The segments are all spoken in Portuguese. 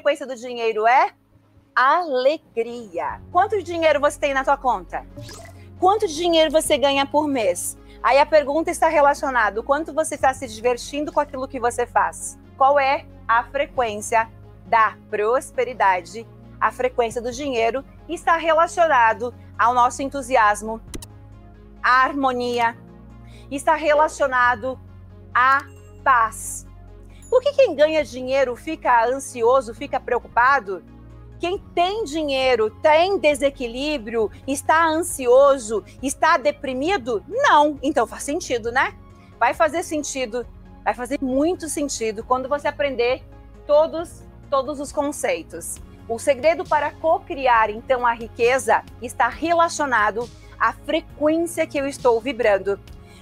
Frequência do dinheiro é alegria. Quanto dinheiro você tem na sua conta? Quanto dinheiro você ganha por mês? Aí a pergunta está relacionada: quanto você está se divertindo com aquilo que você faz? Qual é a frequência da prosperidade? A frequência do dinheiro está relacionado ao nosso entusiasmo, à harmonia, está relacionado à paz. Por que quem ganha dinheiro fica ansioso, fica preocupado? Quem tem dinheiro, tem desequilíbrio, está ansioso, está deprimido? Não. Então faz sentido, né? Vai fazer sentido, vai fazer muito sentido quando você aprender todos todos os conceitos. O segredo para co-criar, então, a riqueza está relacionado à frequência que eu estou vibrando.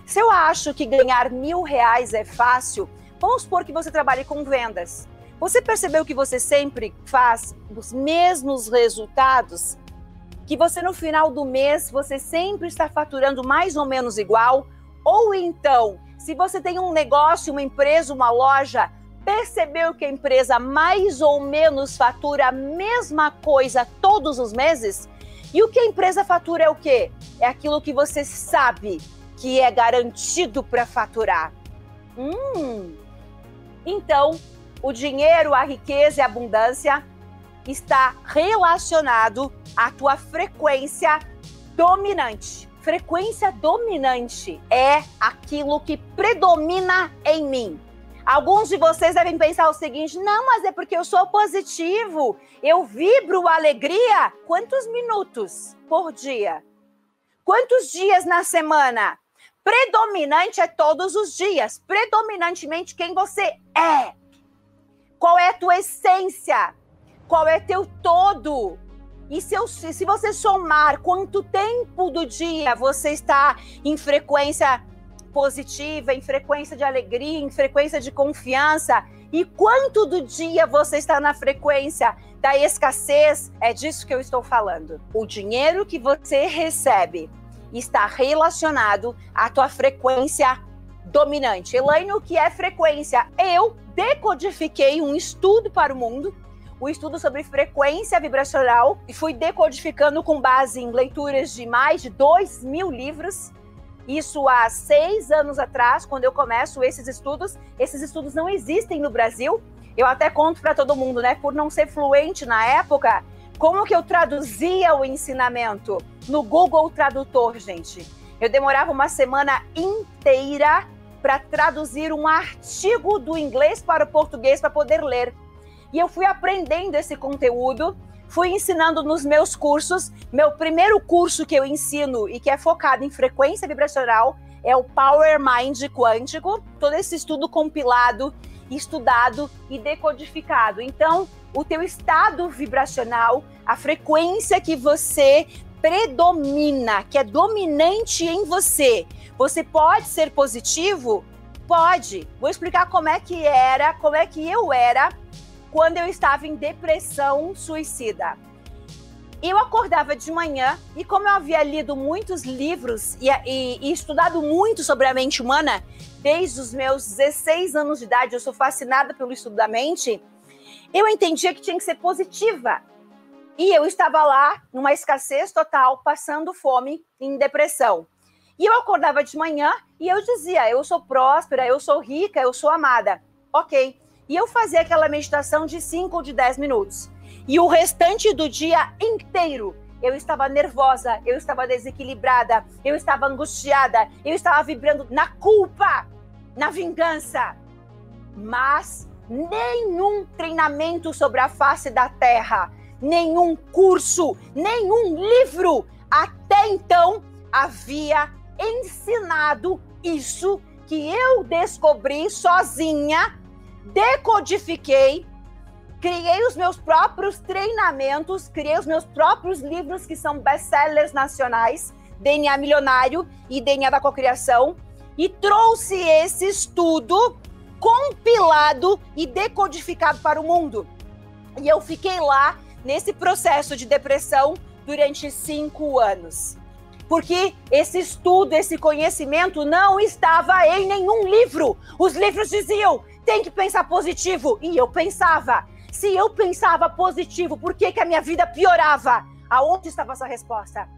Se eu acho que ganhar mil reais é fácil, vamos supor que você trabalhe com vendas. Você percebeu que você sempre faz os mesmos resultados? Que você no final do mês você sempre está faturando mais ou menos igual? Ou então, se você tem um negócio, uma empresa, uma loja, percebeu que a empresa mais ou menos fatura a mesma coisa todos os meses? E o que a empresa fatura é o quê? É aquilo que você sabe que é garantido para faturar. Hum. Então, o dinheiro, a riqueza e a abundância está relacionado à tua frequência dominante. Frequência dominante é aquilo que predomina em mim. Alguns de vocês devem pensar o seguinte: não, mas é porque eu sou positivo, eu vibro alegria. Quantos minutos por dia? Quantos dias na semana? Predominante é todos os dias, predominantemente quem você é. Qual é a tua essência? Qual é teu todo? E se, eu, se você somar quanto tempo do dia você está em frequência positiva, em frequência de alegria, em frequência de confiança, e quanto do dia você está na frequência da escassez, é disso que eu estou falando. O dinheiro que você recebe está relacionado à tua frequência dominante. Elaine, o que é frequência? Eu decodifiquei um estudo para o mundo, o estudo sobre frequência vibracional, e fui decodificando com base em leituras de mais de dois mil livros. Isso há seis anos atrás, quando eu começo esses estudos. Esses estudos não existem no Brasil. Eu até conto para todo mundo, né? Por não ser fluente na época, como que eu traduzia o ensinamento no Google Tradutor, gente? Eu demorava uma semana inteira para traduzir um artigo do inglês para o português para poder ler. E eu fui aprendendo esse conteúdo, fui ensinando nos meus cursos. Meu primeiro curso que eu ensino e que é focado em frequência vibracional é o Power Mind Quântico, todo esse estudo compilado, estudado e decodificado. Então, o teu estado vibracional, a frequência que você predomina, que é dominante em você, você pode ser positivo? Pode. Vou explicar como é que era, como é que eu era quando eu estava em depressão suicida. Eu acordava de manhã e, como eu havia lido muitos livros e, e, e, estudado muito sobre a mente humana, desde os meus 16 anos de idade, eu sou fascinada pelo estudo da mente, eu entendia que tinha que ser positiva. E eu estava lá, numa escassez total, passando fome, em depressão. E eu acordava de manhã e eu dizia: eu sou próspera, eu sou rica, eu sou amada. Ok. E eu fazia aquela meditação de 5 ou de 10 minutos. E o restante do dia inteiro eu estava nervosa, eu estava desequilibrada, eu estava angustiada, eu estava vibrando na culpa, na vingança. Mas nenhum treinamento sobre a face da terra, nenhum curso, nenhum livro até então havia ensinado isso que eu descobri sozinha, decodifiquei criei os meus próprios treinamentos, criei os meus próprios livros que são best-sellers nacionais, DNA Milionário e DNA da Cocriação, e trouxe esse estudo compilado e decodificado para o mundo. E eu fiquei lá nesse processo de depressão durante cinco anos. Porque esse estudo, esse conhecimento não estava em nenhum livro. Os livros diziam: tem que pensar positivo. E eu pensava. Se eu pensava positivo, por que, que a minha vida piorava? Aonde estava essa resposta?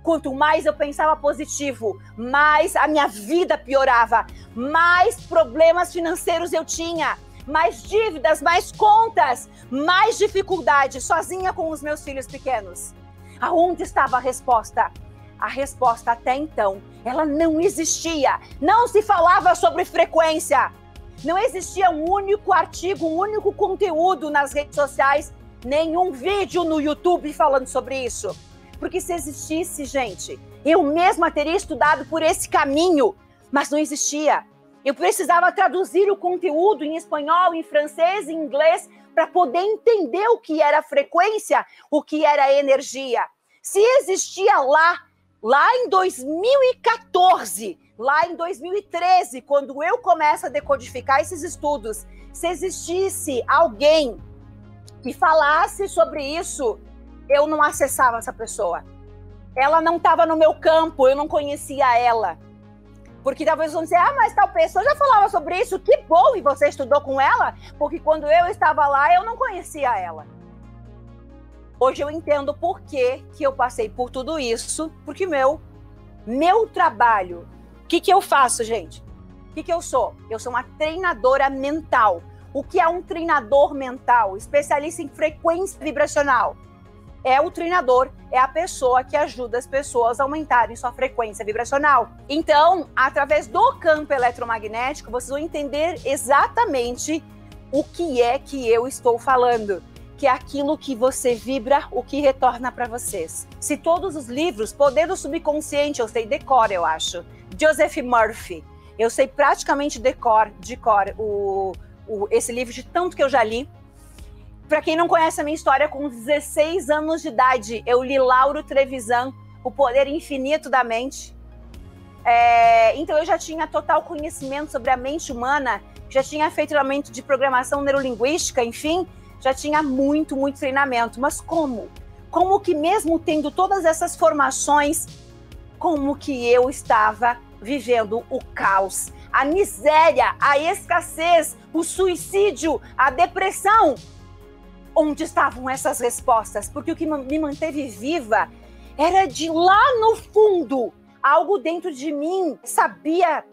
Quanto mais eu pensava positivo, mais a minha vida piorava, mais problemas financeiros eu tinha, mais dívidas, mais contas, mais dificuldade sozinha com os meus filhos pequenos. Aonde estava a resposta? A resposta até então, ela não existia. Não se falava sobre frequência. Não existia um único artigo, um único conteúdo nas redes sociais, nenhum vídeo no YouTube falando sobre isso. Porque se existisse, gente, eu mesma teria estudado por esse caminho, mas não existia. Eu precisava traduzir o conteúdo em espanhol, em francês, em inglês, para poder entender o que era frequência, o que era energia. Se existia lá, lá em 2014, lá em 2013, quando eu começo a decodificar esses estudos, se existisse alguém que falasse sobre isso eu não acessava essa pessoa. Ela não estava no meu campo, eu não conhecia ela. Porque talvez vão dizer, ah, mas tal pessoa já falava sobre isso, que bom, e você estudou com ela? Porque quando eu estava lá, eu não conhecia ela. Hoje eu entendo por que, que eu passei por tudo isso, porque meu, meu trabalho, que, que eu faço, gente? O que, que eu sou? Eu sou uma treinadora mental. O que é um treinador mental? Especialista em frequência vibracional é o treinador, é a pessoa que ajuda as pessoas a aumentarem sua frequência vibracional. Então, através do campo eletromagnético, vocês vão entender exatamente o que é que eu estou falando, que é aquilo que você vibra, o que retorna para vocês. Se todos os livros, Poder do Subconsciente, eu sei decor, eu acho. Joseph Murphy, eu sei praticamente decor, de cor, o, o, esse livro de tanto que eu já li. Para quem não conhece a minha história, com 16 anos de idade, eu li Lauro Trevisan, O Poder Infinito da Mente. É, então eu já tinha total conhecimento sobre a mente humana, já tinha feito treinamento de programação neurolinguística, enfim, já tinha muito, muito treinamento. Mas como? Como que mesmo tendo todas essas formações, como que eu estava vivendo o caos, a miséria, a escassez, o suicídio, a depressão? onde estavam essas respostas, porque o que me manteve viva era de lá no fundo, algo dentro de mim sabia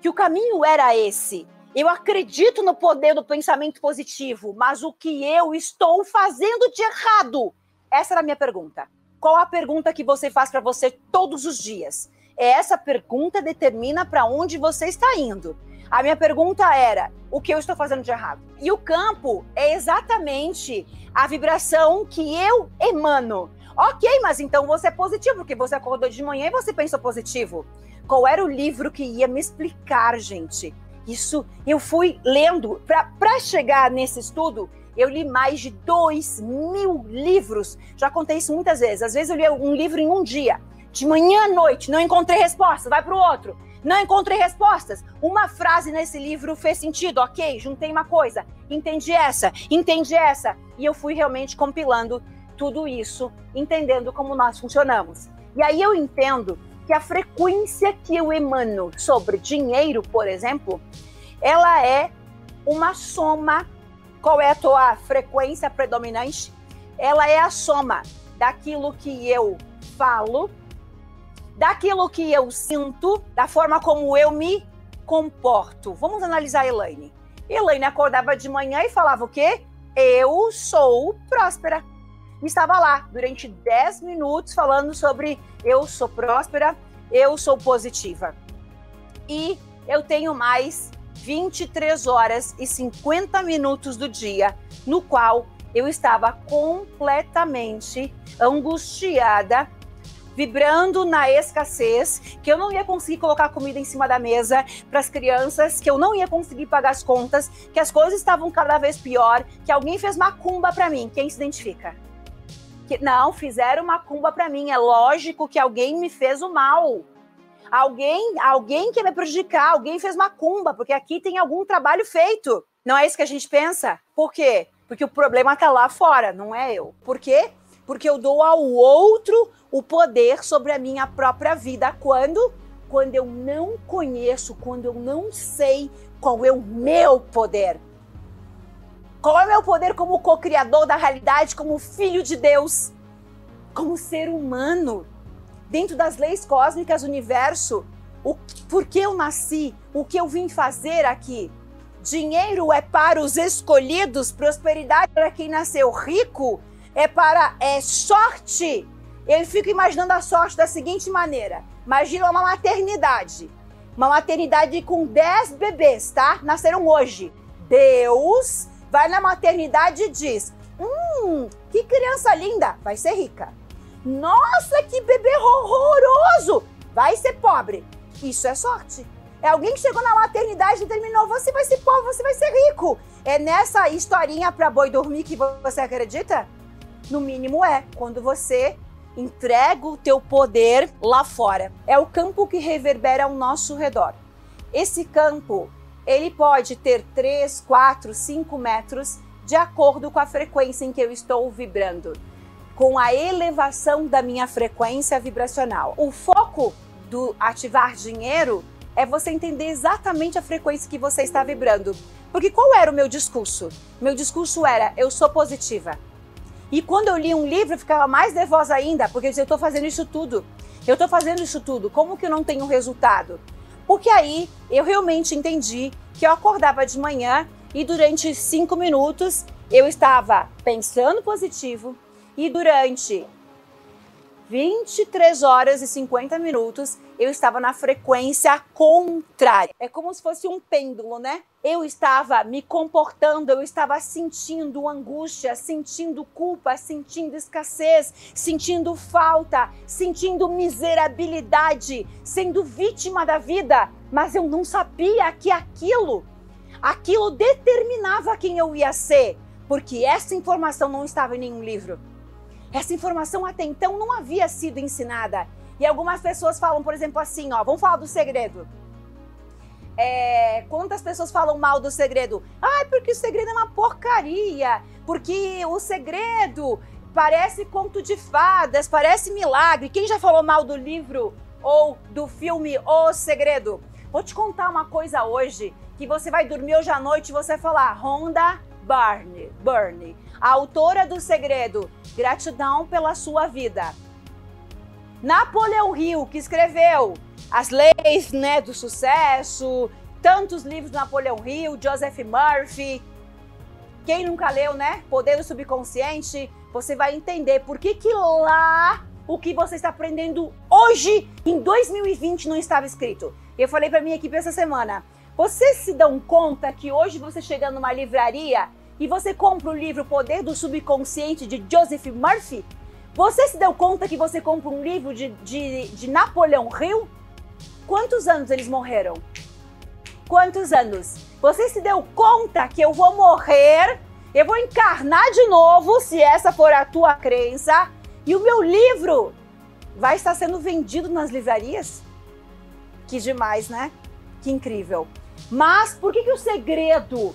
que o caminho era esse. Eu acredito no poder do pensamento positivo, mas o que eu estou fazendo de errado? Essa era a minha pergunta. Qual a pergunta que você faz para você todos os dias? Essa pergunta determina para onde você está indo. A minha pergunta era: o que eu estou fazendo de errado? E o campo é exatamente a vibração que eu emano. Ok, mas então você é positivo, porque você acordou de manhã e você pensou positivo. Qual era o livro que ia me explicar, gente? Isso eu fui lendo. Para chegar nesse estudo, eu li mais de dois mil livros. Já contei isso muitas vezes. Às vezes eu li um livro em um dia. De manhã à noite, não encontrei resposta, vai para o outro. Não encontrei respostas. Uma frase nesse livro fez sentido, ok? Juntei uma coisa, entendi essa, entendi essa. E eu fui realmente compilando tudo isso, entendendo como nós funcionamos. E aí eu entendo que a frequência que eu emano sobre dinheiro, por exemplo, ela é uma soma. Qual é a tua frequência predominante? Ela é a soma daquilo que eu falo daquilo que eu sinto, da forma como eu me comporto. Vamos analisar a Elaine. Elaine acordava de manhã e falava o quê? Eu sou próspera. Estava lá durante 10 minutos falando sobre eu sou próspera, eu sou positiva. E eu tenho mais 23 horas e 50 minutos do dia no qual eu estava completamente angustiada vibrando na escassez, que eu não ia conseguir colocar comida em cima da mesa para as crianças, que eu não ia conseguir pagar as contas, que as coisas estavam cada vez pior, que alguém fez macumba para mim. Quem se identifica? Que não fizeram macumba para mim. É lógico que alguém me fez o mal. Alguém, alguém quer me prejudicar, alguém fez macumba, porque aqui tem algum trabalho feito. Não é isso que a gente pensa? Por quê? Porque o problema está lá fora, não é eu. Por quê? Porque eu dou ao outro o poder sobre a minha própria vida. Quando? Quando eu não conheço, quando eu não sei qual é o meu poder. Qual é o meu poder como co-criador da realidade, como filho de Deus, como ser humano, dentro das leis cósmicas do universo? O, por que eu nasci? O que eu vim fazer aqui? Dinheiro é para os escolhidos, prosperidade para quem nasceu rico, é para é sorte ele fica imaginando a sorte da seguinte maneira: imagina uma maternidade. Uma maternidade com 10 bebês, tá? Nasceram hoje. Deus vai na maternidade e diz: Hum, que criança linda, vai ser rica. Nossa, que bebê horroroso, vai ser pobre. Isso é sorte. É alguém que chegou na maternidade e determinou: você vai ser pobre, você vai ser rico. É nessa historinha para boi dormir que você acredita? No mínimo é, quando você entrega o teu poder lá fora. É o campo que reverbera ao nosso redor. Esse campo, ele pode ter 3, 4, 5 metros de acordo com a frequência em que eu estou vibrando, com a elevação da minha frequência vibracional. O foco do ativar dinheiro é você entender exatamente a frequência que você está vibrando. Porque qual era o meu discurso? Meu discurso era: eu sou positiva. E quando eu li um livro, eu ficava mais nervosa ainda, porque eu dizia, eu estou fazendo isso tudo. Eu estou fazendo isso tudo. Como que eu não tenho resultado? Porque aí eu realmente entendi que eu acordava de manhã e durante cinco minutos eu estava pensando positivo e durante 23 horas e 50 minutos, eu estava na frequência contrária. É como se fosse um pêndulo, né? Eu estava me comportando, eu estava sentindo angústia, sentindo culpa, sentindo escassez, sentindo falta, sentindo miserabilidade, sendo vítima da vida, mas eu não sabia que aquilo, aquilo determinava quem eu ia ser, porque essa informação não estava em nenhum livro. Essa informação até então não havia sido ensinada. E algumas pessoas falam, por exemplo, assim, ó, vamos falar do segredo. É, quantas pessoas falam mal do segredo? Ah, porque o segredo é uma porcaria, porque o segredo parece conto de fadas, parece milagre. Quem já falou mal do livro ou do filme O Segredo? Vou te contar uma coisa hoje, que você vai dormir hoje à noite e você vai falar, Rhonda Byrne, Byrne, a autora do Segredo, Gratidão pela sua vida. Napoleão Hill, que escreveu As Leis né, do Sucesso, tantos livros do Napoleão Hill, Joseph Murphy. Quem nunca leu, né? Poder do Subconsciente, você vai entender por que, que lá o que você está aprendendo hoje, em 2020, não estava escrito. Eu falei para minha equipe essa semana. Vocês se dão conta que hoje você chega numa livraria e você compra o livro Poder do Subconsciente de Joseph Murphy, você se deu conta que você compra um livro de, de, de Napoleão Hill? Quantos anos eles morreram? Quantos anos? Você se deu conta que eu vou morrer, eu vou encarnar de novo, se essa for a tua crença, e o meu livro vai estar sendo vendido nas livrarias? Que demais, né? Que incrível. Mas por que, que o segredo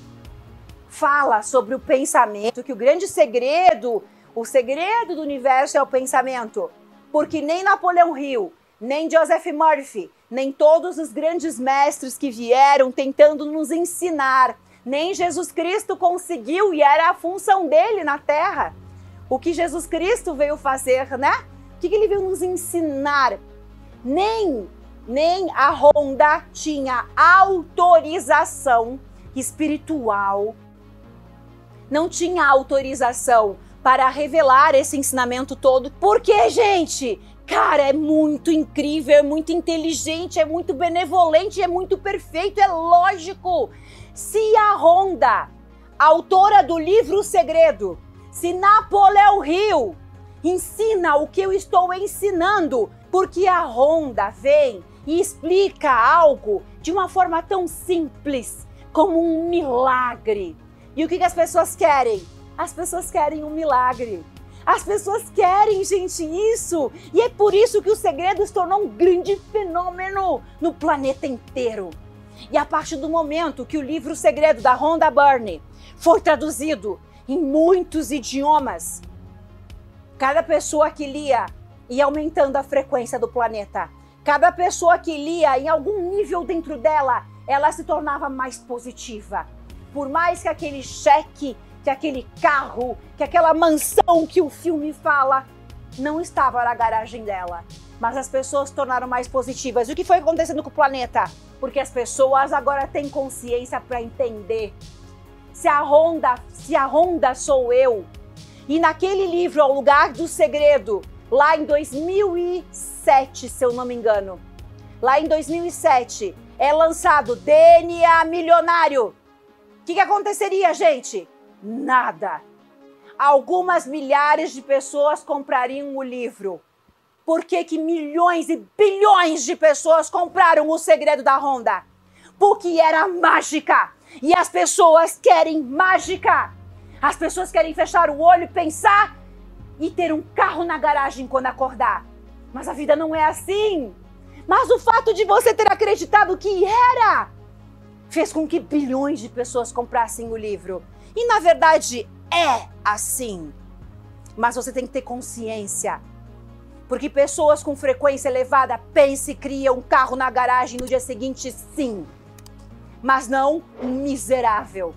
fala sobre o pensamento, que o grande segredo, o segredo do universo é o pensamento. Porque nem Napoleão Hill, nem Joseph Murphy, nem todos os grandes mestres que vieram tentando nos ensinar, nem Jesus Cristo conseguiu e era a função dele na Terra. O que Jesus Cristo veio fazer, né? O que ele veio nos ensinar? Nem, nem a Honda tinha autorização espiritual não tinha autorização para revelar esse ensinamento todo. Porque, gente, cara, é muito incrível, é muito inteligente, é muito benevolente, é muito perfeito, é lógico. Se a Honda, autora do livro O Segredo, se Napoleão Hill ensina o que eu estou ensinando, porque a Honda vem e explica algo de uma forma tão simples como um milagre. E o que, que as pessoas querem? As pessoas querem um milagre. As pessoas querem, gente, isso. E é por isso que o segredo se tornou um grande fenômeno no planeta inteiro. E a partir do momento que o livro Segredo da Rhonda Byrne foi traduzido em muitos idiomas, cada pessoa que lia ia aumentando a frequência do planeta. Cada pessoa que lia, em algum nível dentro dela, ela se tornava mais positiva. Por mais que aquele cheque que aquele carro, que aquela mansão que o filme fala não estava na garagem dela. Mas as pessoas se tornaram mais positivas. E o que foi acontecendo com o planeta? Porque as pessoas agora têm consciência para entender. Se a Honda, se a Honda sou eu. E naquele livro, O Lugar do Segredo, lá em 2007, se eu não me engano, lá em 2007, é lançado DNA Milionário. Que, que aconteceria, gente? nada. Algumas milhares de pessoas comprariam o livro. Por que, que milhões e bilhões de pessoas compraram o segredo da Honda? Porque era mágica. E as pessoas querem mágica. As pessoas querem fechar o olho, pensar e ter um carro na garagem quando acordar. Mas a vida não é assim. Mas o fato de você ter acreditado que era fez com que bilhões de pessoas comprassem o livro. E na verdade é assim. Mas você tem que ter consciência. Porque pessoas com frequência elevada pensam e criam um carro na garagem no dia seguinte, sim. Mas não um miserável.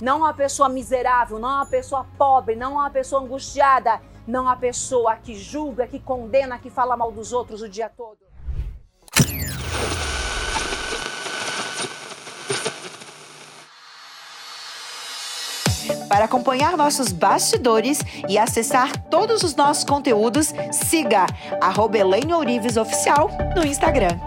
Não uma pessoa miserável, não uma pessoa pobre, não uma pessoa angustiada, não uma pessoa que julga, que condena, que fala mal dos outros o dia todo. Para acompanhar nossos bastidores e acessar todos os nossos conteúdos, siga arroba Oficial no Instagram.